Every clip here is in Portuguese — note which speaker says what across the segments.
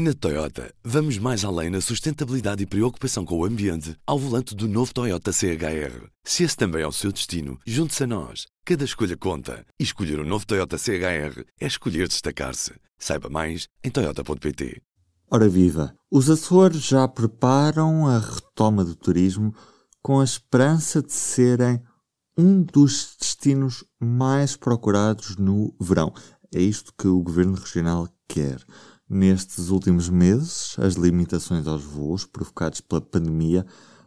Speaker 1: Na Toyota, vamos mais além na sustentabilidade e preocupação com o ambiente ao volante do novo Toyota CHR. Se esse também é o seu destino, junte-se a nós. Cada escolha conta. E escolher o um novo Toyota CHR é escolher destacar-se. Saiba mais em Toyota.pt.
Speaker 2: Ora viva! Os Açores já preparam a retoma do turismo com a esperança de serem um dos destinos mais procurados no verão. É isto que o Governo Regional quer. Nestes últimos meses, as limitações aos voos provocados pela pandemia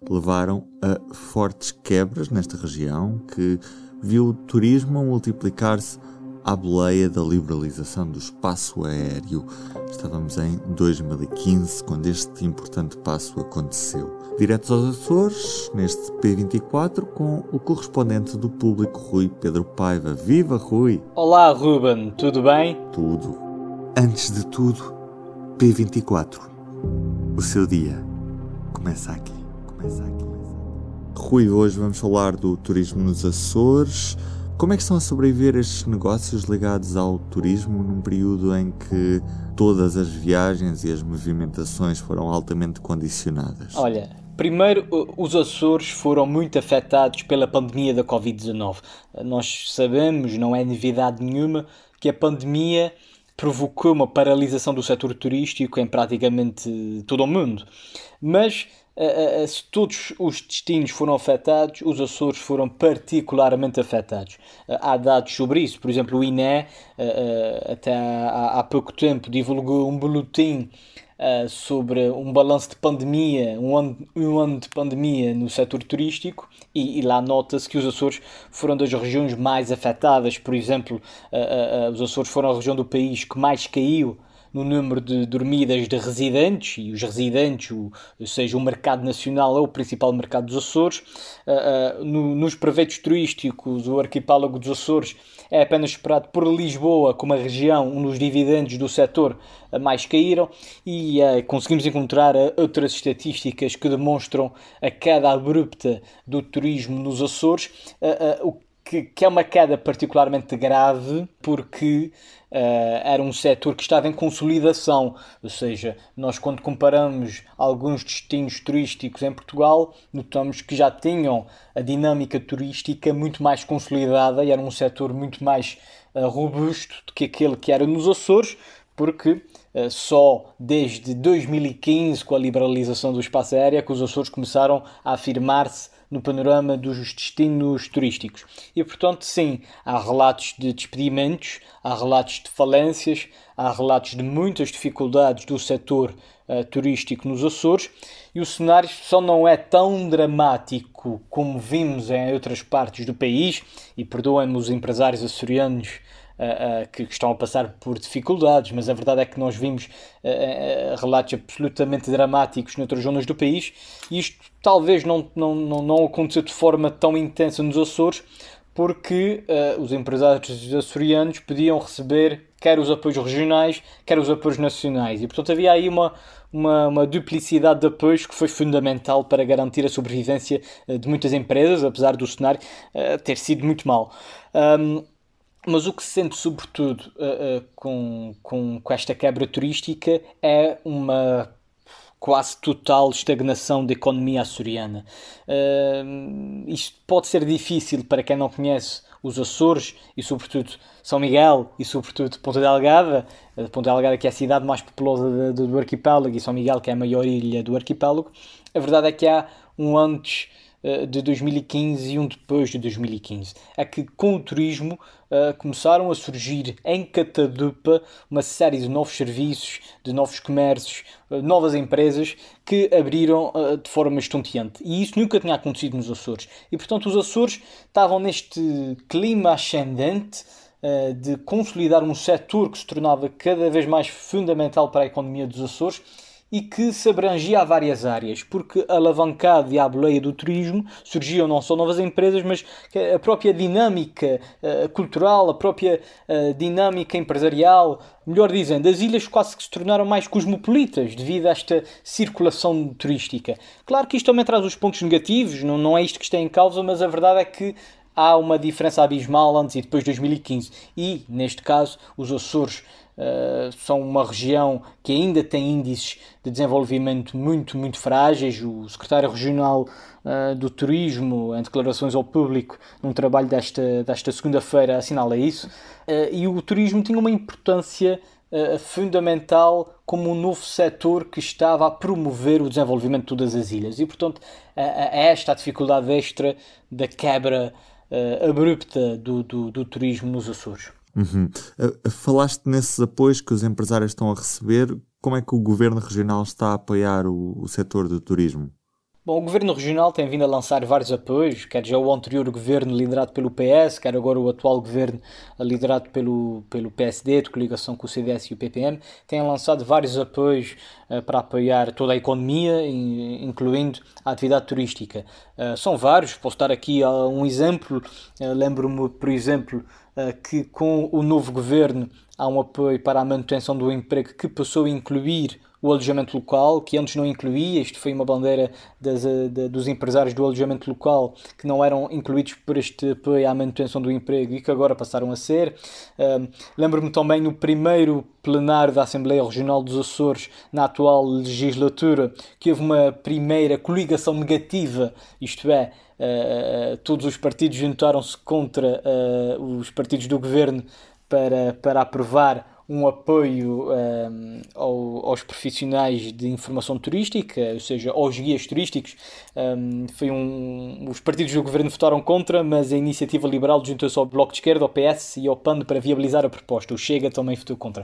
Speaker 2: levaram a fortes quebras nesta região, que viu o turismo multiplicar-se à boleia da liberalização do espaço aéreo. Estávamos em 2015, quando este importante passo aconteceu. Diretos aos Açores, neste P24, com o correspondente do público Rui Pedro Paiva. Viva Rui!
Speaker 3: Olá Ruben, tudo bem?
Speaker 2: Tudo. Antes de tudo, P24. O seu dia começa aqui. Começa aqui. Rui, hoje vamos falar do turismo nos Açores. Como é que estão a sobreviver estes negócios ligados ao turismo num período em que todas as viagens e as movimentações foram altamente condicionadas?
Speaker 3: Olha, primeiro, os Açores foram muito afetados pela pandemia da Covid-19. Nós sabemos, não é novidade nenhuma, que a pandemia provocou uma paralisação do setor turístico em praticamente todo o mundo. Mas uh, uh, se todos os destinos foram afetados, os Açores foram particularmente afetados. Há dados sobre isso. Por exemplo, o INE, até há, pouco tempo, divulgou um boletim uh, sobre um balanço de pandemia, um ano, um ano de pandemia no setor turístico, e, e lá nota-se que os Açores foram das regiões mais afetadas. Por exemplo, uh, os Açores foram a região do país que mais caiu no número de dormidas de residentes, e os residentes, o, ou seja, o mercado nacional é o principal mercado dos Açores. Uh, uh, no, nos brevetos turísticos, o arquipélago dos Açores é apenas esperado por Lisboa como a região onde os dividendos do setor mais caíram e uh, conseguimos encontrar outras estatísticas que demonstram a queda abrupta do turismo nos Açores, o que, que, é uma queda particularmente grave porque Uh, era um setor que estava em consolidação, ou seja, nós quando comparamos alguns destinos turísticos em Portugal, notamos que já tinham a dinâmica turística muito mais consolidada e era um setor muito mais uh, robusto do que aquele que era nos Açores, porque uh, só desde 2015, com a liberalização do espaço aéreo, é que os Açores começaram a afirmar-se no panorama dos destinos turísticos. E, portanto, sim, há relatos de despedimentos, há relatos de falências, há relatos de muitas dificuldades do setor uh, turístico nos Açores e o cenário só não é tão dramático como vimos em outras partes do país, e perdoem-me os empresários açorianos uh, que, que, estão a passar por dificuldades, mas a verdade é que nós vimos relatos absolutamente dramáticos noutras zonas do país e isto talvez não, não, não, não aconteceu de forma tão intensa nos Açores, porque os empresários açorianos podiam receber quer os apoios regionais, quer os apoios nacionais. E, portanto, havia aí uma, uma, uma, duplicidade de apoios que foi fundamental para garantir a sobrevivência de muitas empresas, apesar do cenário uh, ter sido muito mau. Um, mas o que se sente sobretudo uh, uh, com, com, com esta quebra turística é uma quase total estagnação da economia açoriana. Uh, isto pode ser difícil para quem não conhece os Açores e sobretudo São Miguel e sobretudo Ponta Delgada, Ponta Delgada que é a cidade mais populosa do, arquipélago e São Miguel que é a maior ilha do arquipélago. A verdade é que há um antes de 2015 e um depois de 2015. É que com o turismo uh, começaram a surgir em Catadupa uma série de novos serviços, de novos comércios, uh, novas empresas que abriram de forma estonteante. E isso nunca tinha acontecido nos Açores. E portanto os Açores estavam neste clima ascendente de consolidar um setor que se tornava cada vez mais fundamental para a economia dos Açores e que se abrangia a várias áreas, porque alavancado e à boleia do turismo surgiam não só novas empresas, mas a própria dinâmica uh, cultural, a própria uh, dinâmica empresarial, melhor dizendo, as ilhas quase que se tornaram mais cosmopolitas devido a esta circulação turística. Claro que isto também traz os pontos negativos, não, não é isto que está em causa, mas a verdade é que há uma diferença abismal antes e depois de 2015. E, neste caso, os Açores uh, são uma região que ainda tem índices de desenvolvimento muito, muito frágeis. O secretário regional uh, do Turismo, em declarações ao público, num trabalho desta, desta segunda-feira, assinala isso. Uh, e o turismo tinha uma importância fundamental como um novo setor que estava a promover o desenvolvimento de todas as ilhas. E, portanto, é esta a dificuldade extra da quebra uh, abrupta do, do, do, turismo nos Açores.
Speaker 2: Uhum. Uh, falaste nesses apoios que os empresários estão a receber. Como é que o governo regional está a apoiar o, o setor do turismo?
Speaker 3: Bom, o Governo Regional tem vindo a lançar vários apoios, quer já o anterior governo liderado pelo PS, quer agora o atual governo liderado pelo, pelo PSD, de coligação com o CDS e o PPM, têm lançado vários apoios uh, para apoiar toda a economia, incluindo a atividade turística. Uh, são vários, posso dar aqui uh, um exemplo. Lembro-me, por exemplo, que com o novo governo há um apoio para a manutenção do emprego que passou a incluir o alojamento local, que antes não incluía, isto foi uma bandeira das, eh, de, dos empresários do alojamento local que não eram incluídos por este apoio à manutenção do emprego e que agora passaram a ser. Uh, Lembro-me também no primeiro plenário da Assembleia Regional dos Açores, na atual legislatura, que houve uma primeira coligação negativa, isto é, uh, todos os partidos juntaram-se contra uh, os partidos do governo para, para aprovar um apoio um, ehm, ao, aos profissionais de informação turística, ou seja, aos guias turísticos. Um, ehm, foi um, os partidos do governo votaram contra, mas a iniciativa liberal juntou-se ao Bloco de Esquerda, ao PS e ao PAN para viabilizar a proposta. O Chega também votou contra.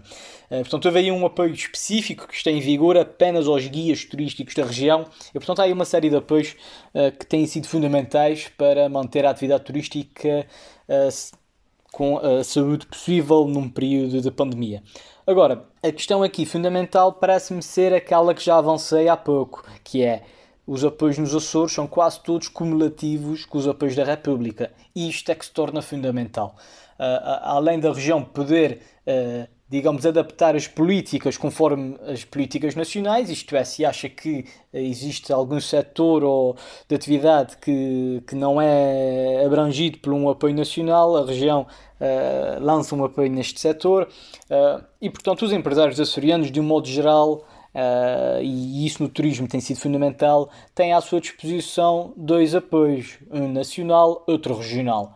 Speaker 3: Uh, portanto, houve aí um apoio específico que está em vigor apenas aos guias turísticos da região e, portanto, há aí uma série de apoios uh, que têm sido fundamentais para manter a atividade turística uh, com a saúde possível num período de pandemia. Agora, a questão aqui fundamental parece-me ser aquela que já avancei há pouco, que é os apoios nos Açores são quase todos cumulativos com os apoios da República. E isto é que se torna fundamental. Uh, além da região poder uh, digamos, adaptar as políticas conforme as políticas nacionais, isto é, se acha que existe algum setor ou de atividade que, que não é abrangido por um apoio nacional, a região uh, lança um apoio neste setor uh, e, portanto, os empresários açorianos, de um modo geral, Uh, e isso no turismo tem sido fundamental, têm à sua disposição dois apoios, um nacional, outro regional.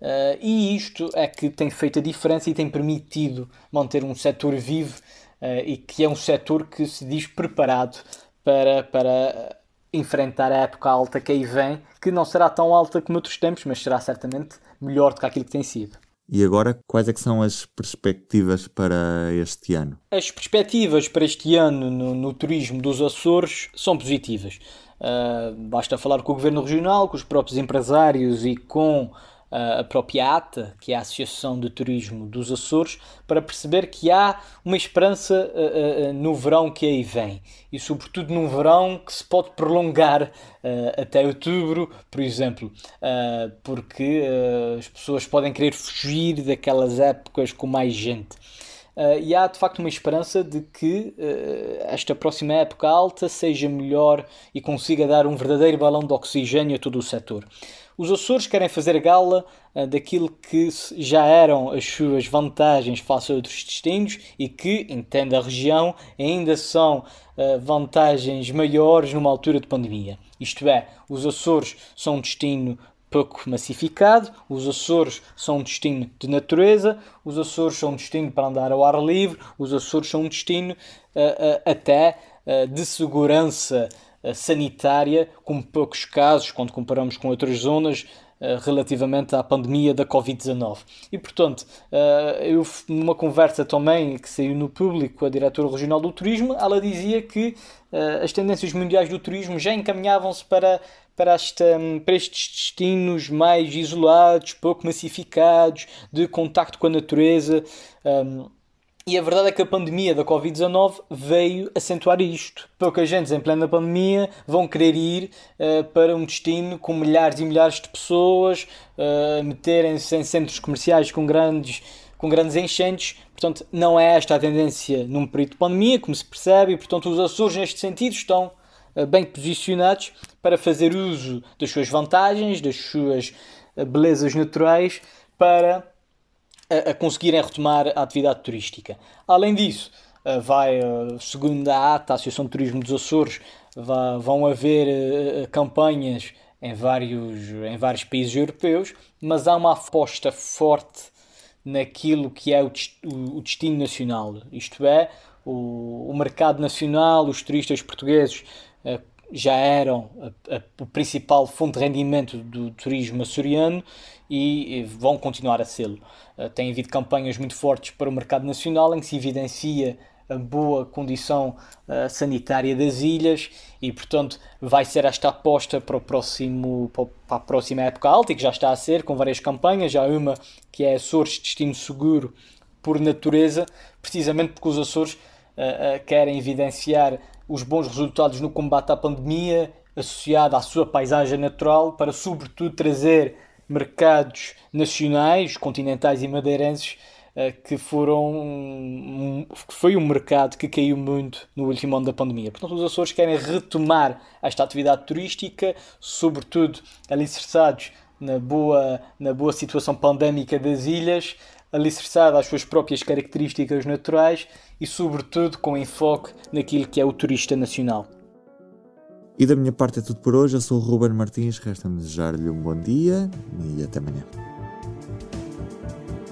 Speaker 3: Uh, e isto é que tem feito a diferença e tem permitido manter um setor vivo uh, e que é um setor que se diz preparado para, para enfrentar a época alta que aí vem, que não será tão alta como outros tempos, mas será certamente melhor do que aquilo que tem sido.
Speaker 2: E agora, quais é que são as perspectivas para este ano?
Speaker 3: As perspectivas para este ano no, no turismo dos Açores são positivas. Uh, basta falar com o Governo Regional, com os próprios empresários e com a própria ATA, que é a Associação de Turismo dos Açores, para perceber que há uma esperança uh, uh, no verão que aí vem. E, sobretudo, num verão que se pode prolongar uh, até outubro, por exemplo, porque as pessoas podem querer fugir daquelas épocas com mais gente. Uh, e há de facto uma esperança de que uh, esta próxima época alta seja melhor e consiga dar um verdadeiro balão de oxigênio a todo o setor. Os Açores querem fazer gala uh, daquilo que já eram as suas vantagens face a outros destinos e que, entenda a região, ainda são vantagens maiores numa altura de pandemia. Isto é, os Açores são um destino pouco massificado. Os Açores são um destino de natureza, os Açores são um destino para andar ao ar livre, os Açores são um destino uh, uh, até uh, de segurança sanitária, com poucos casos, quando comparamos com outras zonas, relativamente à pandemia da Covid-19. E, portanto, eu, numa conversa também que saiu no público com a diretora regional do turismo, ela dizia que as tendências mundiais do turismo já encaminhavam-se para para, esta, para estes destinos mais isolados, pouco massificados, de contacto com a natureza. Um, e a verdade é que a pandemia da Covid-19 veio acentuar isto. Pouca gente em plena pandemia vão querer ir uh, para um destino com milhares e milhares de pessoas, uh, meterem-se em centros comerciais com grandes, com grandes enchentes. Portanto, não é esta a tendência num período de pandemia, como se percebe, e portanto os Açores neste sentido estão bem posicionados para fazer uso das suas vantagens, das suas eh, belezas naturais, para a, a conseguirem retomar a atividade turística. Além disso, vai, segundo a ATA, a Associação de Turismo dos Açores, vão haver campanhas em vários, em vários países europeus, mas há uma aposta forte naquilo que é o, destino nacional, isto é, o, o mercado nacional, os turistas portugueses já eram a, a, o principal fonte de rendimento do turismo açoriano e, vão continuar a sê-lo. Tem havido campanhas muito fortes para o mercado nacional em que se evidencia a boa condição uh, sanitária das ilhas e, portanto, vai ser esta aposta para, o próximo, para a próxima época alta e que já está a ser, com várias campanhas. Já uma que é Açores Destino Seguro por natureza, precisamente porque os Açores uh, uh, querem evidenciar os bons resultados no combate à pandemia, associado à sua paisagem natural, para, sobretudo, trazer mercados nacionais, continentais e madeirenses eh, que foram que foi um mercado que caiu muito no último ano da pandemia. Portanto, os Açores querem retomar esta atividade turística, sobretudo alicerçados na boa, na boa situação pandémica das ilhas, alicerçada às suas próprias características naturais e, sobretudo, com enfoque naquilo que é o turista nacional.
Speaker 2: E da minha parte é tudo por hoje. Eu sou o Ruben Martins. Resta-me desejar-lhe um bom dia e até amanhã.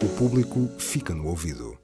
Speaker 1: O público fica no ouvido.